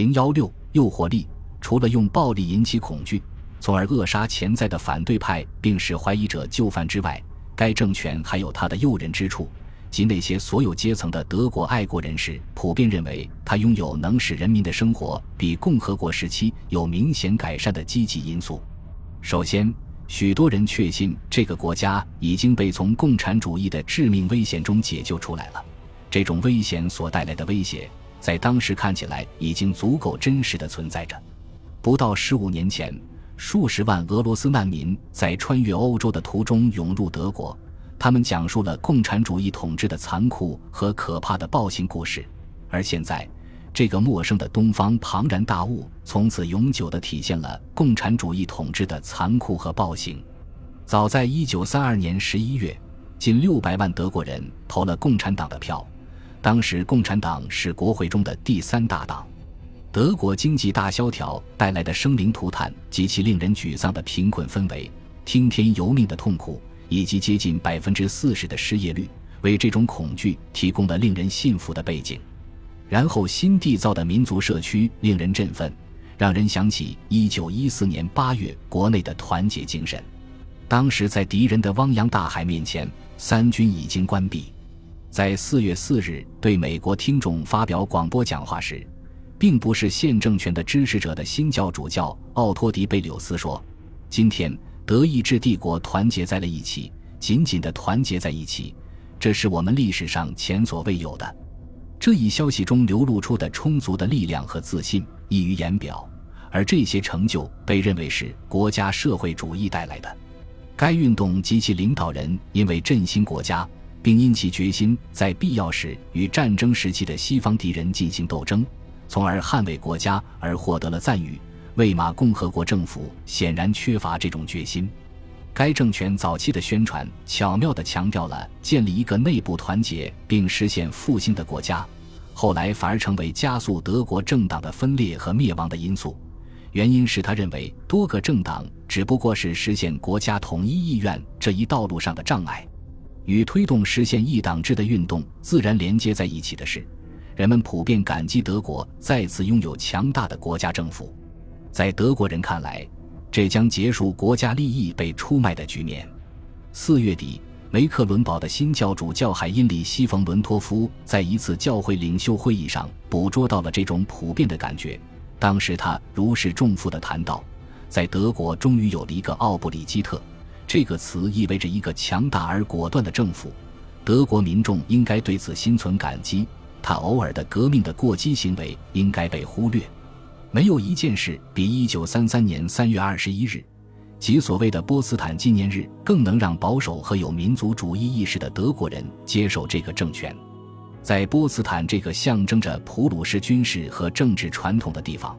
零幺六诱惑力，除了用暴力引起恐惧，从而扼杀潜在的反对派，并使怀疑者就范之外，该政权还有它的诱人之处，即那些所有阶层的德国爱国人士普遍认为，它拥有能使人民的生活比共和国时期有明显改善的积极因素。首先，许多人确信这个国家已经被从共产主义的致命危险中解救出来了。这种危险所带来的威胁。在当时看起来已经足够真实的存在着。不到十五年前，数十万俄罗斯难民在穿越欧洲的途中涌入德国，他们讲述了共产主义统治的残酷和可怕的暴行故事。而现在，这个陌生的东方庞然大物从此永久地体现了共产主义统治的残酷和暴行。早在一九三二年十一月，近六百万德国人投了共产党的票。当时，共产党是国会中的第三大党。德国经济大萧条带来的生灵涂炭及其令人沮丧的贫困氛围、听天由命的痛苦，以及接近百分之四十的失业率，为这种恐惧提供了令人信服的背景。然后，新缔造的民族社区令人振奋，让人想起一九一四年八月国内的团结精神。当时，在敌人的汪洋大海面前，三军已经关闭。在四月四日对美国听众发表广播讲话时，并不是现政权的支持者的新教主教奥托迪贝柳斯说：“今天德意志帝国团结在了一起，紧紧的团结在一起，这是我们历史上前所未有的。”这一消息中流露出的充足的力量和自信溢于言表，而这些成就被认为是国家社会主义带来的。该运动及其领导人因为振兴国家。并因其决心在必要时与战争时期的西方敌人进行斗争，从而捍卫国家而获得了赞誉。魏玛共和国政府显然缺乏这种决心。该政权早期的宣传巧妙地强调了建立一个内部团结并实现复兴的国家，后来反而成为加速德国政党的分裂和灭亡的因素。原因是他认为多个政党只不过是实现国家统一意愿这一道路上的障碍。与推动实现一党制的运动自然连接在一起的是，人们普遍感激德国再次拥有强大的国家政府。在德国人看来，这将结束国家利益被出卖的局面。四月底，梅克伦堡的新教主教海因里希·冯·伦托夫在一次教会领袖会议上捕捉到了这种普遍的感觉。当时他如释重负地谈到，在德国终于有了一个奥布里基特。这个词意味着一个强大而果断的政府，德国民众应该对此心存感激。他偶尔的革命的过激行为应该被忽略。没有一件事比1933年3月21日，即所谓的波茨坦纪念日，更能让保守和有民族主义意识的德国人接受这个政权。在波茨坦这个象征着普鲁士军事和政治传统的地方。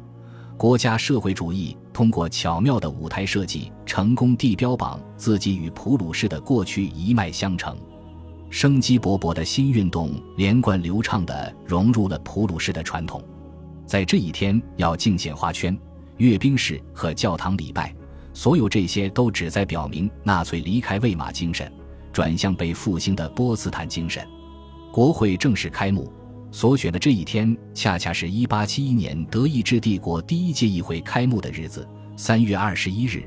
国家社会主义通过巧妙的舞台设计，成功地标榜自己与普鲁士的过去一脉相承。生机勃勃的新运动连贯流畅地融入了普鲁士的传统。在这一天，要敬献花圈、阅兵式和教堂礼拜，所有这些都旨在表明纳粹离开魏玛精神，转向被复兴的波茨坦精神。国会正式开幕。所选的这一天，恰恰是一八七一年德意志帝国第一届议会开幕的日子，三月二十一日。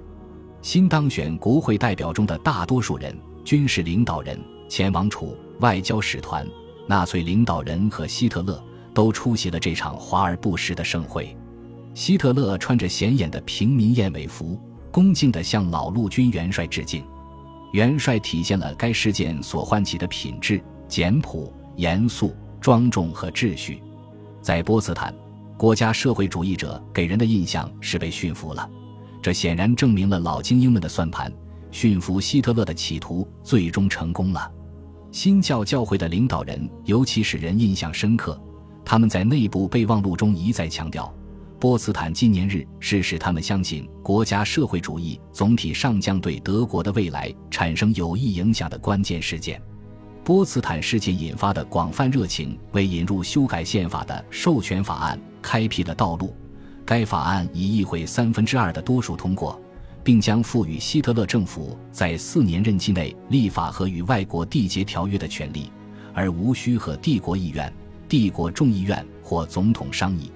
新当选国会代表中的大多数人、军事领导人、前王储、外交使团、纳粹领导人和希特勒都出席了这场华而不实的盛会。希特勒穿着显眼的平民燕尾服，恭敬地向老陆军元帅致敬。元帅体现了该事件所唤起的品质：简朴、严肃。庄重和秩序，在波茨坦，国家社会主义者给人的印象是被驯服了。这显然证明了老精英们的算盘，驯服希特勒的企图最终成功了。新教教会的领导人尤其使人印象深刻。他们在内部备忘录中一再强调，波茨坦纪念日是使他们相信国家社会主义总体上将对德国的未来产生有益影响的关键事件。波茨坦事件引发的广泛热情，为引入修改宪法的授权法案开辟了道路。该法案以议会三分之二的多数通过，并将赋予希特勒政府在四年任期内立法和与外国缔结条约的权利，而无需和帝国议院、帝国众议院或总统商议。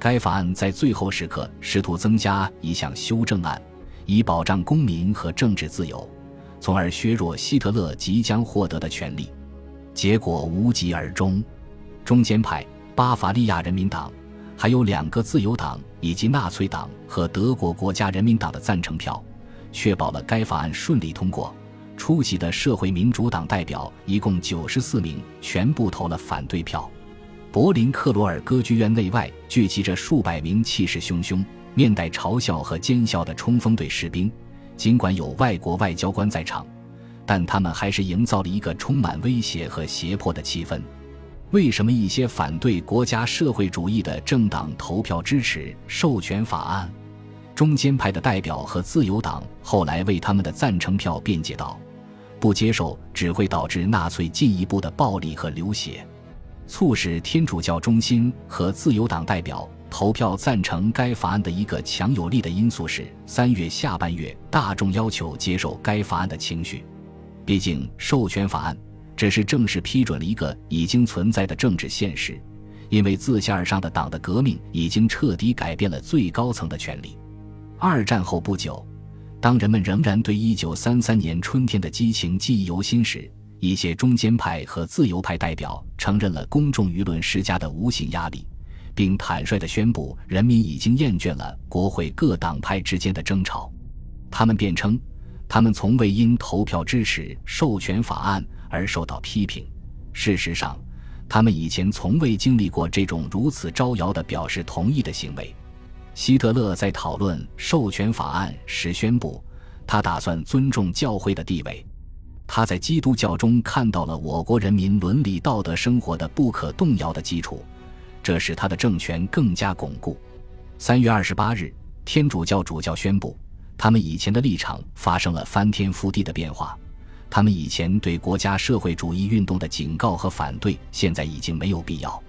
该法案在最后时刻试图增加一项修正案，以保障公民和政治自由，从而削弱希特勒即将获得的权利。结果无疾而终。中间派、巴伐利亚人民党，还有两个自由党以及纳粹党和德国国家人民党的赞成票，确保了该法案顺利通过。出席的社会民主党代表一共九十四名，全部投了反对票。柏林克罗尔歌剧院内外聚集着数百名气势汹汹、面带嘲笑和奸笑的冲锋队士兵。尽管有外国外交官在场，但他们还是营造了一个充满威胁和胁迫的气氛。为什么一些反对国家社会主义的政党投票支持授权法案？中间派的代表和自由党后来为他们的赞成票辩解道。不接受只会导致纳粹进一步的暴力和流血。促使天主教中心和自由党代表投票赞成该法案的一个强有力的因素是三月下半月大众要求接受该法案的情绪。毕竟，授权法案只是正式批准了一个已经存在的政治现实，因为自下而上的党的革命已经彻底改变了最高层的权力。二战后不久。当人们仍然对1933年春天的激情记忆犹新时，一些中间派和自由派代表承认了公众舆论施加的无形压力，并坦率地宣布人民已经厌倦了国会各党派之间的争吵。他们辩称，他们从未因投票支持授权法案而受到批评。事实上，他们以前从未经历过这种如此招摇的表示同意的行为。希特勒在讨论授权法案时宣布，他打算尊重教会的地位。他在基督教中看到了我国人民伦理道德生活的不可动摇的基础，这使他的政权更加巩固。三月二十八日，天主教主教宣布，他们以前的立场发生了翻天覆地的变化。他们以前对国家社会主义运动的警告和反对，现在已经没有必要。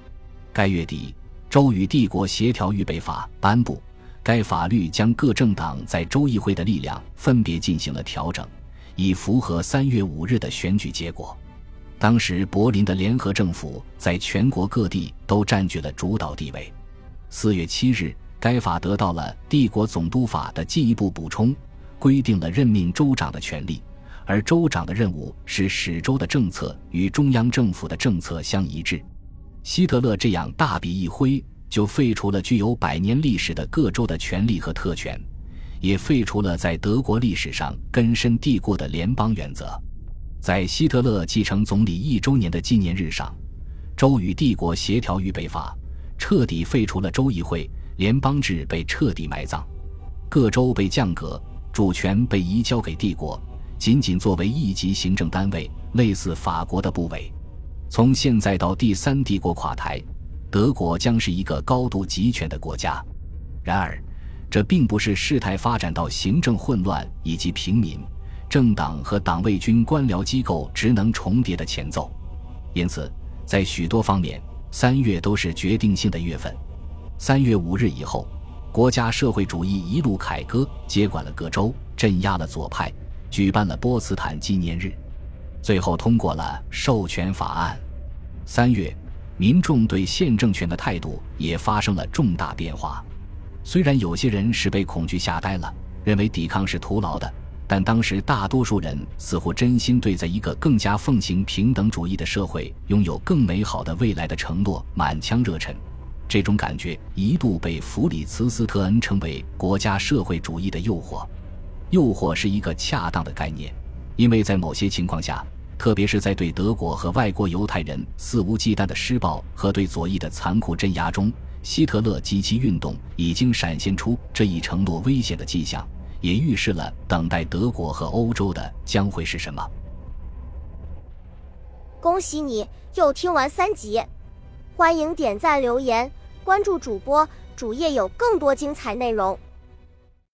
该月底。州与帝国协调预备法颁布，该法律将各政党在州议会的力量分别进行了调整，以符合三月五日的选举结果。当时柏林的联合政府在全国各地都占据了主导地位。四月七日，该法得到了帝国总督法的进一步补充，规定了任命州长的权利，而州长的任务是使州的政策与中央政府的政策相一致。希特勒这样大笔一挥，就废除了具有百年历史的各州的权利和特权，也废除了在德国历史上根深蒂固的联邦原则。在希特勒继承总理一周年的纪念日上，州与帝国协调预备法彻底废除了州议会，联邦制被彻底埋葬，各州被降格，主权被移交给帝国，仅仅作为一级行政单位，类似法国的部委。从现在到第三帝国垮台，德国将是一个高度集权的国家。然而，这并不是事态发展到行政混乱以及平民、政党和党卫军官僚机构职能重叠的前奏。因此，在许多方面，三月都是决定性的月份。三月五日以后，国家社会主义一路凯歌，接管了各州，镇压了左派，举办了波茨坦纪念日。最后通过了授权法案。三月，民众对宪政权的态度也发生了重大变化。虽然有些人是被恐惧吓呆了，认为抵抗是徒劳的，但当时大多数人似乎真心对在一个更加奉行平等主义的社会拥有更美好的未来的承诺满腔热忱。这种感觉一度被弗里茨斯特恩称为“国家社会主义的诱惑”。诱惑是一个恰当的概念。因为在某些情况下，特别是在对德国和外国犹太人肆无忌惮的施暴和对左翼的残酷镇压中，希特勒及其运动已经闪现出这一承诺危险的迹象，也预示了等待德国和欧洲的将会是什么。恭喜你又听完三集，欢迎点赞、留言、关注主播，主页有更多精彩内容。